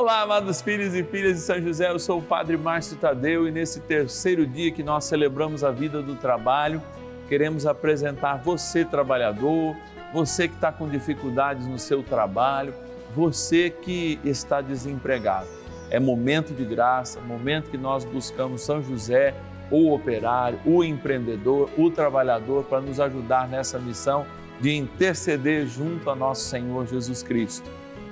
Olá, amados filhos e filhas de São José, eu sou o Padre Márcio Tadeu e nesse terceiro dia que nós celebramos a vida do trabalho, queremos apresentar você, trabalhador, você que está com dificuldades no seu trabalho, você que está desempregado. É momento de graça, momento que nós buscamos São José, o operário, o empreendedor, o trabalhador, para nos ajudar nessa missão de interceder junto a nosso Senhor Jesus Cristo.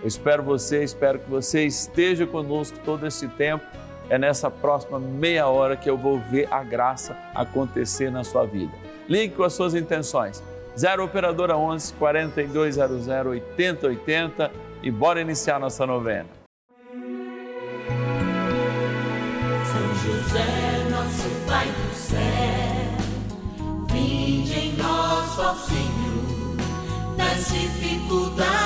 Eu espero você, espero que você esteja conosco todo esse tempo. É nessa próxima meia hora que eu vou ver a graça acontecer na sua vida. Ligue com as suas intenções. 0 Operadora 11 4200 8080 e bora iniciar nossa novena. São José, nosso Pai do céu, vinde em nós, ó Senhor, nas dificuldades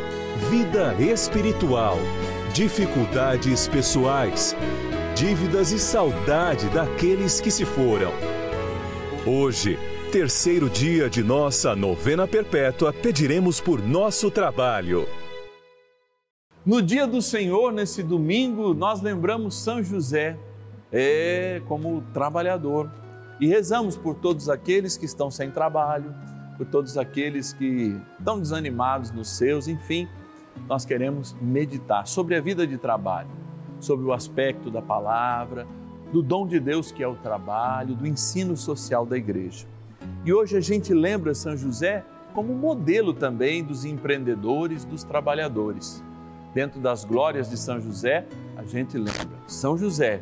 vida espiritual, dificuldades pessoais, dívidas e saudade daqueles que se foram. Hoje, terceiro dia de nossa novena perpétua, pediremos por nosso trabalho. No dia do Senhor, nesse domingo, nós lembramos São José é, como trabalhador e rezamos por todos aqueles que estão sem trabalho, por todos aqueles que estão desanimados nos seus, enfim nós queremos meditar sobre a vida de trabalho, sobre o aspecto da palavra, do dom de Deus que é o trabalho, do ensino social da igreja. E hoje a gente lembra São José como modelo também dos empreendedores, dos trabalhadores. Dentro das glórias de São José, a gente lembra São José,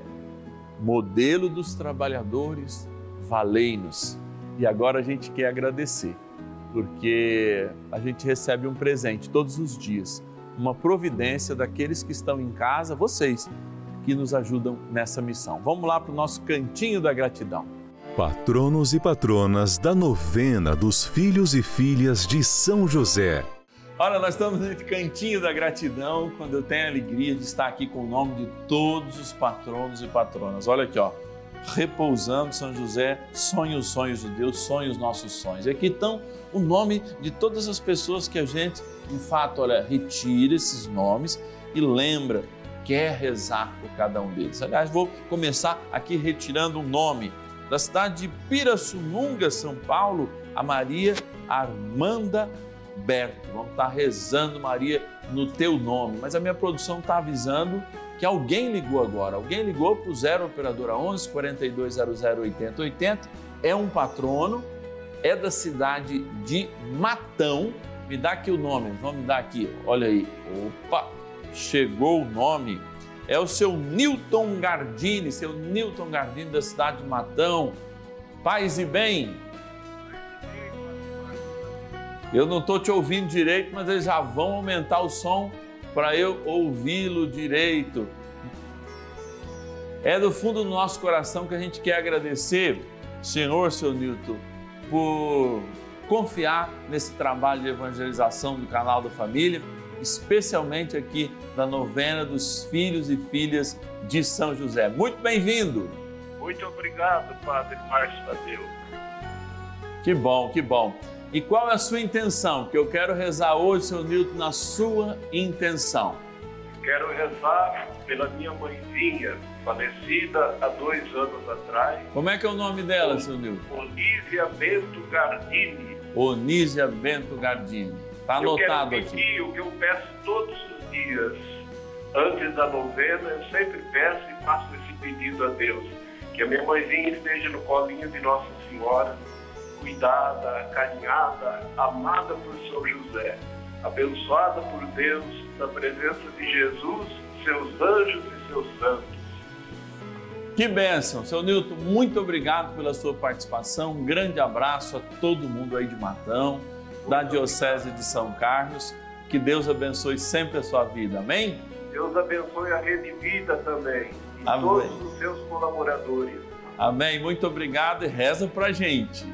modelo dos trabalhadores, valei-nos. E agora a gente quer agradecer porque a gente recebe um presente todos os dias, uma providência daqueles que estão em casa, vocês que nos ajudam nessa missão. Vamos lá para o nosso cantinho da gratidão. Patronos e patronas da novena dos filhos e filhas de São José. Olha, nós estamos nesse cantinho da gratidão, quando eu tenho a alegria de estar aqui com o nome de todos os patronos e patronas. Olha aqui, ó repousando São José, sonhe os sonhos de Deus, sonhe os nossos sonhos. E aqui estão o nome de todas as pessoas que a gente, de fato, olha, retira esses nomes e lembra, quer rezar por cada um deles. Aliás, vou começar aqui retirando um nome da cidade de Pirassununga, São Paulo, a Maria Armanda Berto. Vamos estar rezando, Maria, no teu nome. Mas a minha produção está avisando que alguém ligou agora. Alguém ligou para o 0 Operadora 11 4200 8080. É um patrono, é da cidade de Matão. Me dá aqui o nome, vamos dar aqui, olha aí. Opa, chegou o nome. É o seu Newton Gardini, seu Newton Gardini da cidade de Matão. Paz e bem. Eu não estou te ouvindo direito, mas eles já vão aumentar o som para eu ouvi-lo direito. É do fundo do nosso coração que a gente quer agradecer, Senhor, seu Newton, por confiar nesse trabalho de evangelização do canal da família, especialmente aqui na novena dos filhos e filhas de São José. Muito bem-vindo! Muito obrigado, Padre Márcio Tadeu. Que bom, que bom. E qual é a sua intenção? Que eu quero rezar hoje, seu Nilton, na sua intenção. Quero rezar pela minha mãezinha, falecida há dois anos atrás. Como é que é o nome dela, seu Nilton? Olívia Bento Gardini. Onísia Bento Gardini. Tá eu anotado quero aqui. pedir o que eu peço todos os dias. Antes da novena, eu sempre peço e faço esse pedido a Deus. Que a minha mãezinha esteja no colinho de Nossa Senhora, cuidada, acarinhada, amada por São José, abençoada por Deus, na presença de Jesus, seus anjos e seus santos. Que bênção. Seu Nilton, muito obrigado pela sua participação. Um grande abraço a todo mundo aí de Matão, da Diocese de São Carlos. Que Deus abençoe sempre a sua vida. Amém? Deus abençoe a Rede Vida também e Amém. todos os seus colaboradores. Amém. Muito obrigado e reza pra gente.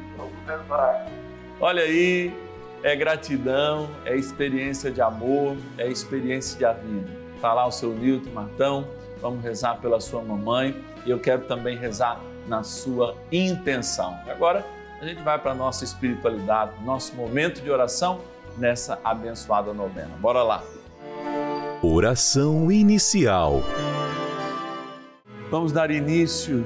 Olha aí, é gratidão, é experiência de amor, é experiência de vida. Tá lá o seu Nilton Matão, vamos rezar pela sua mamãe e eu quero também rezar na sua intenção. Agora a gente vai para a nossa espiritualidade, nosso momento de oração nessa abençoada novena. Bora lá. Oração inicial. Vamos dar início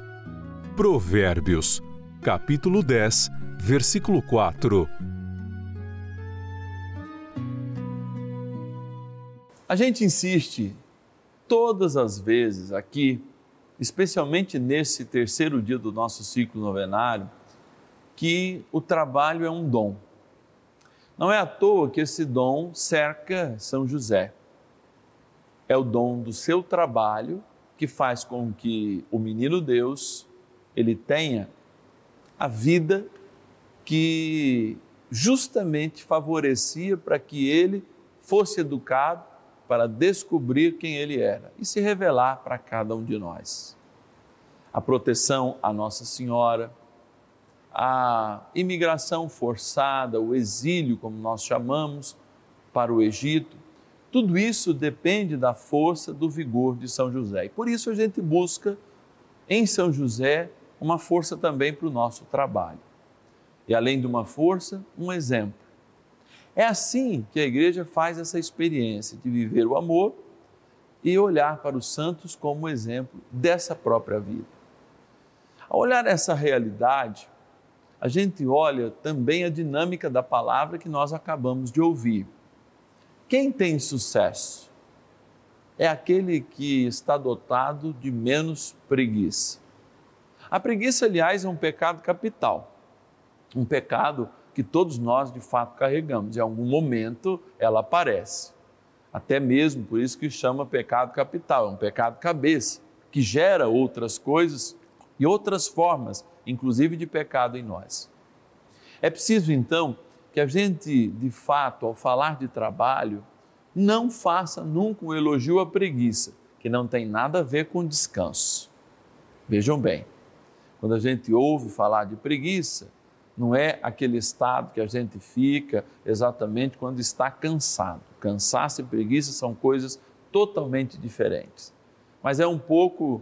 Provérbios, capítulo 10, versículo 4. A gente insiste todas as vezes aqui, especialmente nesse terceiro dia do nosso ciclo novenário, que o trabalho é um dom. Não é à toa que esse dom cerca São José. É o dom do seu trabalho que faz com que o menino Deus ele tenha a vida que justamente favorecia para que ele fosse educado para descobrir quem ele era e se revelar para cada um de nós. A proteção à Nossa Senhora, a imigração forçada, o exílio, como nós chamamos, para o Egito, tudo isso depende da força, do vigor de São José. E por isso a gente busca em São José uma força também para o nosso trabalho. E além de uma força, um exemplo. É assim que a igreja faz essa experiência de viver o amor e olhar para os santos como exemplo dessa própria vida. Ao olhar essa realidade, a gente olha também a dinâmica da palavra que nós acabamos de ouvir. Quem tem sucesso é aquele que está dotado de menos preguiça. A preguiça, aliás, é um pecado capital, um pecado que todos nós de fato carregamos. Em algum momento ela aparece. Até mesmo por isso que chama pecado capital, é um pecado cabeça, que gera outras coisas e outras formas, inclusive de pecado em nós. É preciso então que a gente, de fato, ao falar de trabalho, não faça nunca um elogio à preguiça, que não tem nada a ver com descanso. Vejam bem, quando a gente ouve falar de preguiça, não é aquele estado que a gente fica exatamente quando está cansado. Cansaço e preguiça são coisas totalmente diferentes. Mas é um pouco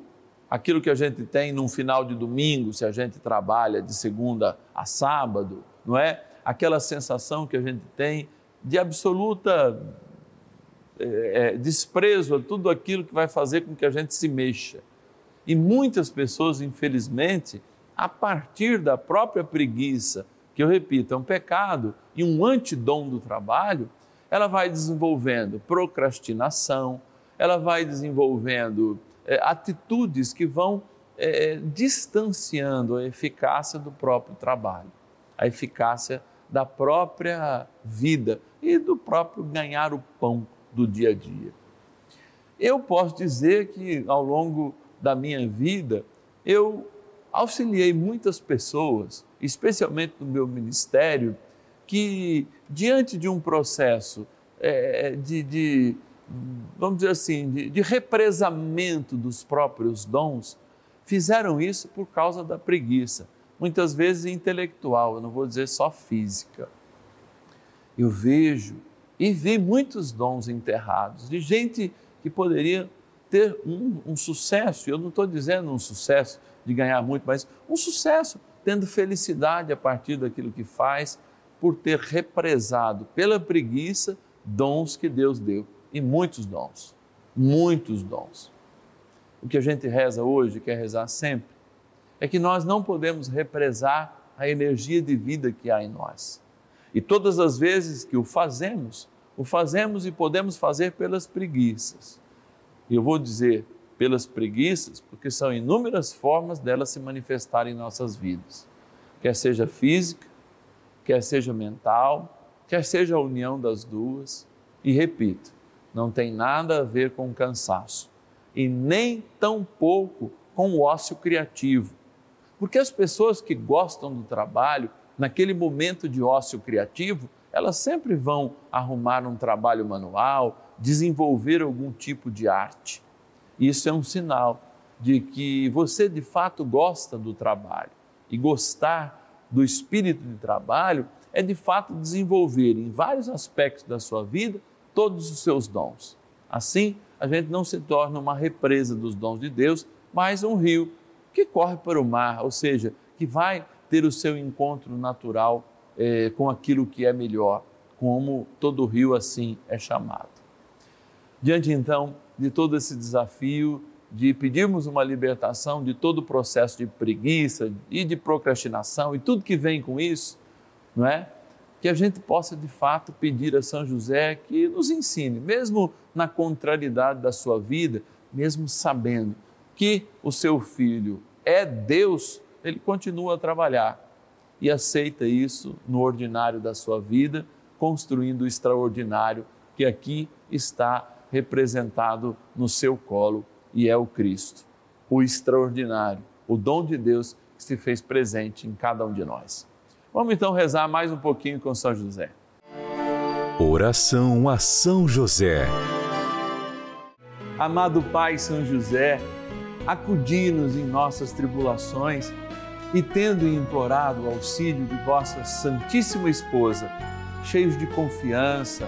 aquilo que a gente tem num final de domingo, se a gente trabalha de segunda a sábado, não é? Aquela sensação que a gente tem de absoluta é, desprezo a tudo aquilo que vai fazer com que a gente se mexa. E muitas pessoas, infelizmente, a partir da própria preguiça, que eu repito, é um pecado e um antidom do trabalho, ela vai desenvolvendo procrastinação, ela vai desenvolvendo é, atitudes que vão é, distanciando a eficácia do próprio trabalho, a eficácia da própria vida e do próprio ganhar o pão do dia a dia. Eu posso dizer que ao longo da minha vida, eu auxiliei muitas pessoas, especialmente no meu ministério, que diante de um processo é, de, de vamos dizer assim, de, de represamento dos próprios dons, fizeram isso por causa da preguiça, muitas vezes intelectual, eu não vou dizer só física. Eu vejo e vi muitos dons enterrados, de gente que poderia ter um, um sucesso, eu não estou dizendo um sucesso de ganhar muito, mas um sucesso, tendo felicidade a partir daquilo que faz, por ter represado pela preguiça dons que Deus deu e muitos dons, muitos dons. O que a gente reza hoje, quer rezar sempre, é que nós não podemos represar a energia de vida que há em nós. E todas as vezes que o fazemos, o fazemos e podemos fazer pelas preguiças. E eu vou dizer pelas preguiças, porque são inúmeras formas delas se manifestarem em nossas vidas, quer seja física, quer seja mental, quer seja a união das duas. E repito, não tem nada a ver com cansaço e nem tão pouco com o ócio criativo. Porque as pessoas que gostam do trabalho, naquele momento de ócio criativo, elas sempre vão arrumar um trabalho manual, desenvolver algum tipo de arte. Isso é um sinal de que você de fato gosta do trabalho. E gostar do espírito de trabalho é de fato desenvolver em vários aspectos da sua vida todos os seus dons. Assim, a gente não se torna uma represa dos dons de Deus, mas um rio que corre para o mar, ou seja, que vai ter o seu encontro natural eh, com aquilo que é melhor, como todo rio assim é chamado. Diante então de todo esse desafio de pedirmos uma libertação de todo o processo de preguiça e de procrastinação e tudo que vem com isso, não é? que a gente possa de fato pedir a São José que nos ensine, mesmo na contrariedade da sua vida, mesmo sabendo que o seu filho é Deus, ele continua a trabalhar e aceita isso no ordinário da sua vida, construindo o extraordinário que aqui está representado no seu colo e é o Cristo, o extraordinário, o dom de Deus que se fez presente em cada um de nós. Vamos então rezar mais um pouquinho com São José. Oração a São José. Amado Pai São José, acudi-nos em nossas tribulações e, tendo implorado o auxílio de vossa Santíssima Esposa, cheios de confiança,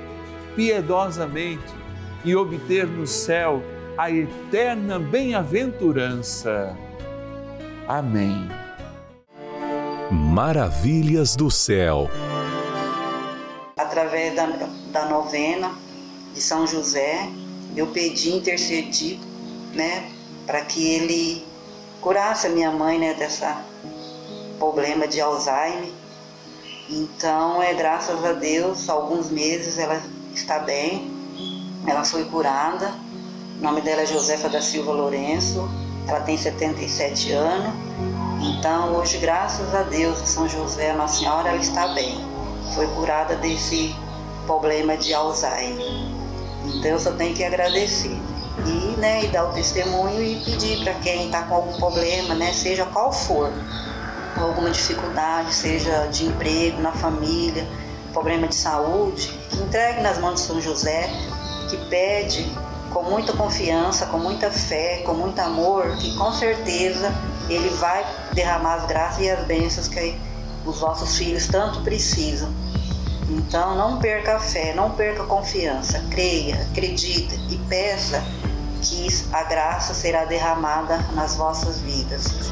piedosamente e obter no céu a eterna bem-aventurança. Amém. Maravilhas do céu. Através da, da novena de São José, eu pedi, intercedi, né, para que ele curasse a minha mãe, né, dessa problema de Alzheimer. Então, é graças a Deus, alguns meses ela está bem, ela foi curada. O nome dela é Josefa da Silva Lourenço, ela tem 77 anos. Então, hoje, graças a Deus, São José, Nossa Senhora, ela está bem. Foi curada desse problema de Alzheimer. Então, eu só tenho que agradecer. E, né, e dar o testemunho e pedir para quem está com algum problema, né, seja qual for, alguma dificuldade, seja de emprego, na família, problema de saúde, que entregue nas mãos de São José, que pede com muita confiança, com muita fé, com muito amor, que com certeza ele vai derramar as graças e as bênçãos que os vossos filhos tanto precisam. Então não perca a fé, não perca a confiança, creia, acredite e peça que a graça será derramada nas vossas vidas.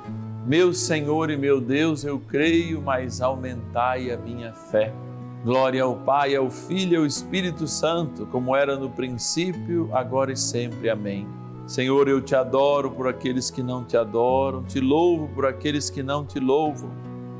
Meu Senhor e meu Deus, eu creio, mas aumentai a minha fé. Glória ao Pai, ao Filho e ao Espírito Santo, como era no princípio, agora e sempre. Amém. Senhor, eu te adoro por aqueles que não te adoram, te louvo por aqueles que não te louvam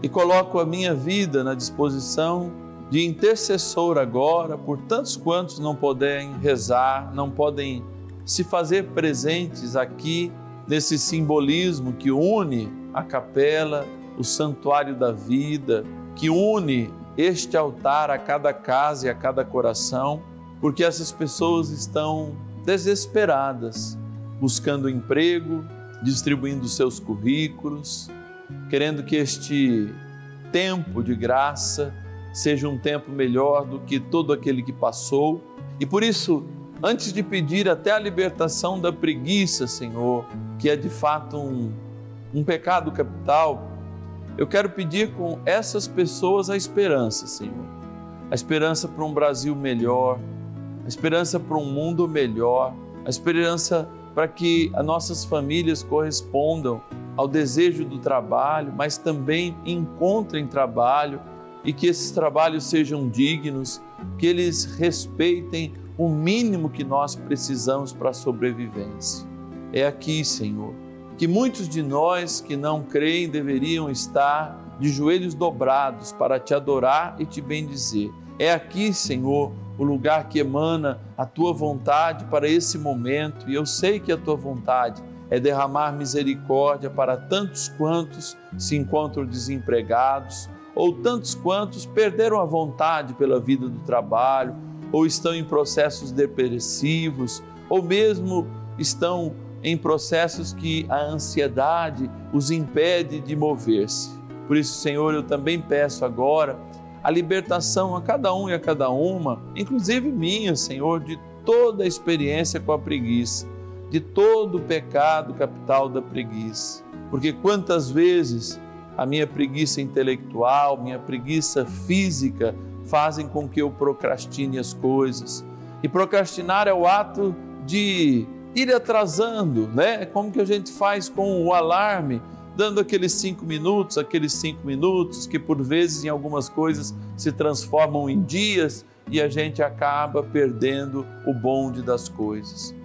e coloco a minha vida na disposição de intercessor agora por tantos quantos não podem rezar, não podem se fazer presentes aqui nesse simbolismo que une a capela, o santuário da vida, que une este altar a cada casa e a cada coração, porque essas pessoas estão desesperadas, buscando emprego, distribuindo seus currículos, querendo que este tempo de graça seja um tempo melhor do que todo aquele que passou. E por isso, antes de pedir até a libertação da preguiça, Senhor, que é de fato um um pecado capital, eu quero pedir com essas pessoas a esperança, Senhor. A esperança para um Brasil melhor, a esperança para um mundo melhor, a esperança para que as nossas famílias correspondam ao desejo do trabalho, mas também encontrem trabalho e que esses trabalhos sejam dignos, que eles respeitem o mínimo que nós precisamos para a sobrevivência. É aqui, Senhor que muitos de nós que não creem deveriam estar de joelhos dobrados para te adorar e te bendizer. É aqui, Senhor, o lugar que emana a tua vontade para esse momento, e eu sei que a tua vontade é derramar misericórdia para tantos quantos se encontram desempregados, ou tantos quantos perderam a vontade pela vida do trabalho, ou estão em processos depressivos, ou mesmo estão em processos que a ansiedade os impede de mover-se. Por isso, Senhor, eu também peço agora a libertação a cada um e a cada uma, inclusive minha, Senhor, de toda a experiência com a preguiça, de todo o pecado capital da preguiça. Porque quantas vezes a minha preguiça intelectual, minha preguiça física fazem com que eu procrastine as coisas. E procrastinar é o ato de ir atrasando, né? Como que a gente faz com o alarme, dando aqueles cinco minutos, aqueles cinco minutos que por vezes em algumas coisas se transformam em dias e a gente acaba perdendo o bonde das coisas.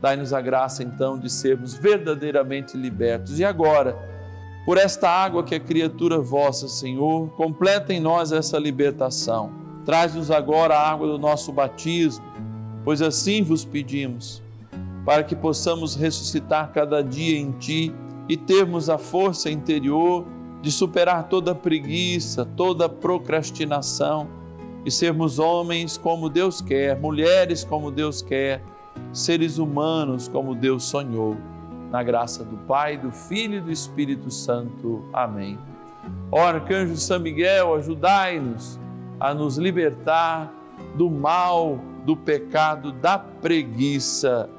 Dai-nos a graça então de sermos verdadeiramente libertos. E agora, por esta água que é criatura vossa, Senhor, completa em nós essa libertação. Traz-nos agora a água do nosso batismo, pois assim vos pedimos para que possamos ressuscitar cada dia em Ti e termos a força interior de superar toda preguiça, toda procrastinação e sermos homens como Deus quer, mulheres como Deus quer, seres humanos como Deus sonhou. Na graça do Pai, do Filho e do Espírito Santo. Amém. Ó Arcanjo São Miguel, ajudai-nos a nos libertar do mal, do pecado, da preguiça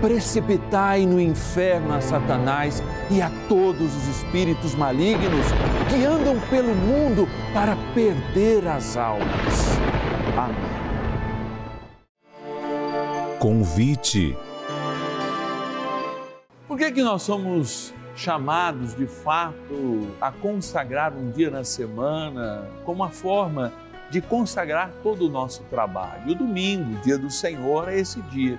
precipitai no inferno a Satanás e a todos os espíritos malignos que andam pelo mundo para perder as almas. Amém. Convite. Por que, que nós somos chamados de fato a consagrar um dia na semana como uma forma de consagrar todo o nosso trabalho? O domingo, dia do Senhor, é esse dia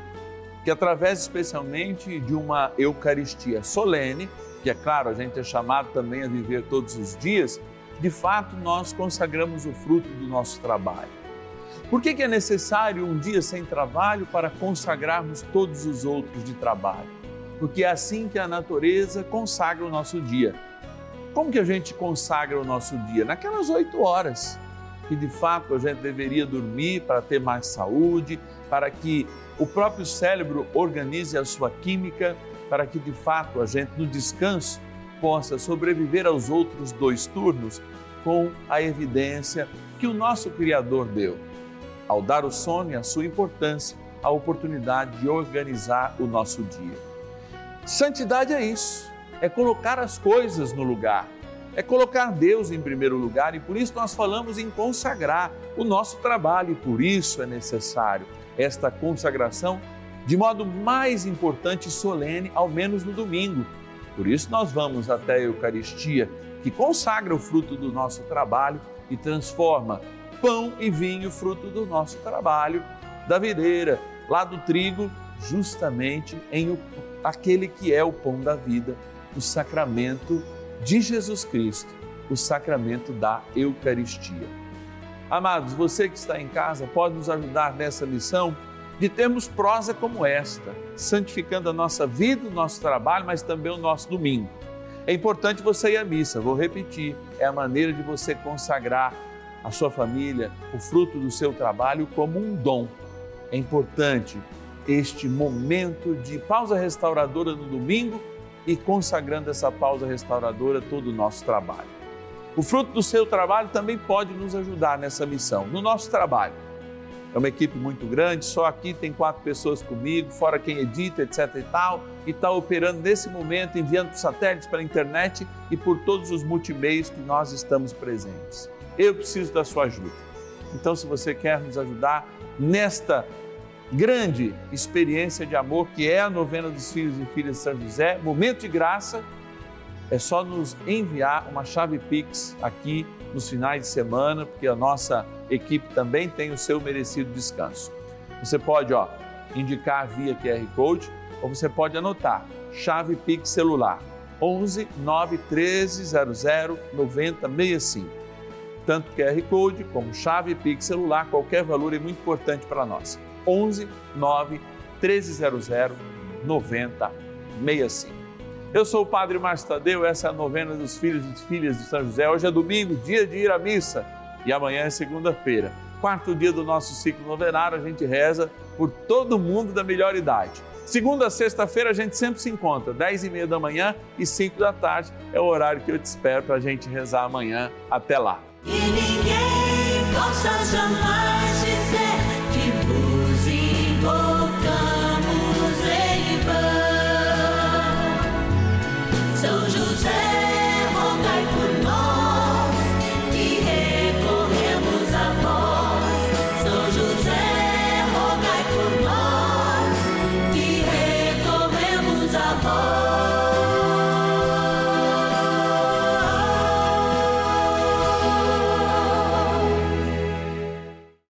que através especialmente de uma Eucaristia solene, que é claro, a gente é chamado também a viver todos os dias, de fato nós consagramos o fruto do nosso trabalho. Por que, é necessário um dia sem trabalho para consagrarmos todos os outros de trabalho? Porque é assim que a natureza consagra o nosso dia. Como que a gente consagra o nosso dia? Naquelas oito horas que de fato a gente deveria dormir para ter mais saúde, para que o próprio cérebro organize a sua química para que de fato a gente no descanso possa sobreviver aos outros dois turnos com a evidência que o nosso Criador deu. Ao dar o sono e a sua importância, a oportunidade de organizar o nosso dia. Santidade é isso, é colocar as coisas no lugar, é colocar Deus em primeiro lugar e por isso nós falamos em consagrar o nosso trabalho e por isso é necessário esta consagração de modo mais importante e solene, ao menos no domingo. Por isso, nós vamos até a Eucaristia, que consagra o fruto do nosso trabalho e transforma pão e vinho, fruto do nosso trabalho, da videira, lá do trigo, justamente em o, aquele que é o pão da vida, o sacramento de Jesus Cristo, o sacramento da Eucaristia. Amados, você que está em casa pode nos ajudar nessa missão de termos prosa como esta, santificando a nossa vida, o nosso trabalho, mas também o nosso domingo. É importante você ir à missa, vou repetir, é a maneira de você consagrar a sua família, o fruto do seu trabalho como um dom. É importante este momento de pausa restauradora no domingo e consagrando essa pausa restauradora todo o nosso trabalho. O fruto do seu trabalho também pode nos ajudar nessa missão. No nosso trabalho, é uma equipe muito grande, só aqui tem quatro pessoas comigo, fora quem edita, etc e tal, e está operando nesse momento, enviando satélites para a internet e por todos os multimeios que nós estamos presentes. Eu preciso da sua ajuda. Então, se você quer nos ajudar nesta grande experiência de amor que é a novena dos filhos e filhas de São José, momento de graça, é só nos enviar uma chave Pix aqui nos finais de semana, porque a nossa equipe também tem o seu merecido descanso. Você pode ó, indicar via QR Code ou você pode anotar chave Pix celular 11 913 00 9065. tanto QR Code como chave Pix celular, qualquer valor é muito importante para nós. 11 9 1300 9065. Eu sou o Padre Márcio Tadeu, essa é a novena dos filhos e filhas de São José. Hoje é domingo, dia de ir à missa, e amanhã é segunda-feira. Quarto dia do nosso ciclo novenário, a gente reza por todo mundo da melhor idade. Segunda a sexta-feira a gente sempre se encontra, 10 e meia da manhã e 5 da tarde. É o horário que eu te espero para a gente rezar amanhã. Até lá.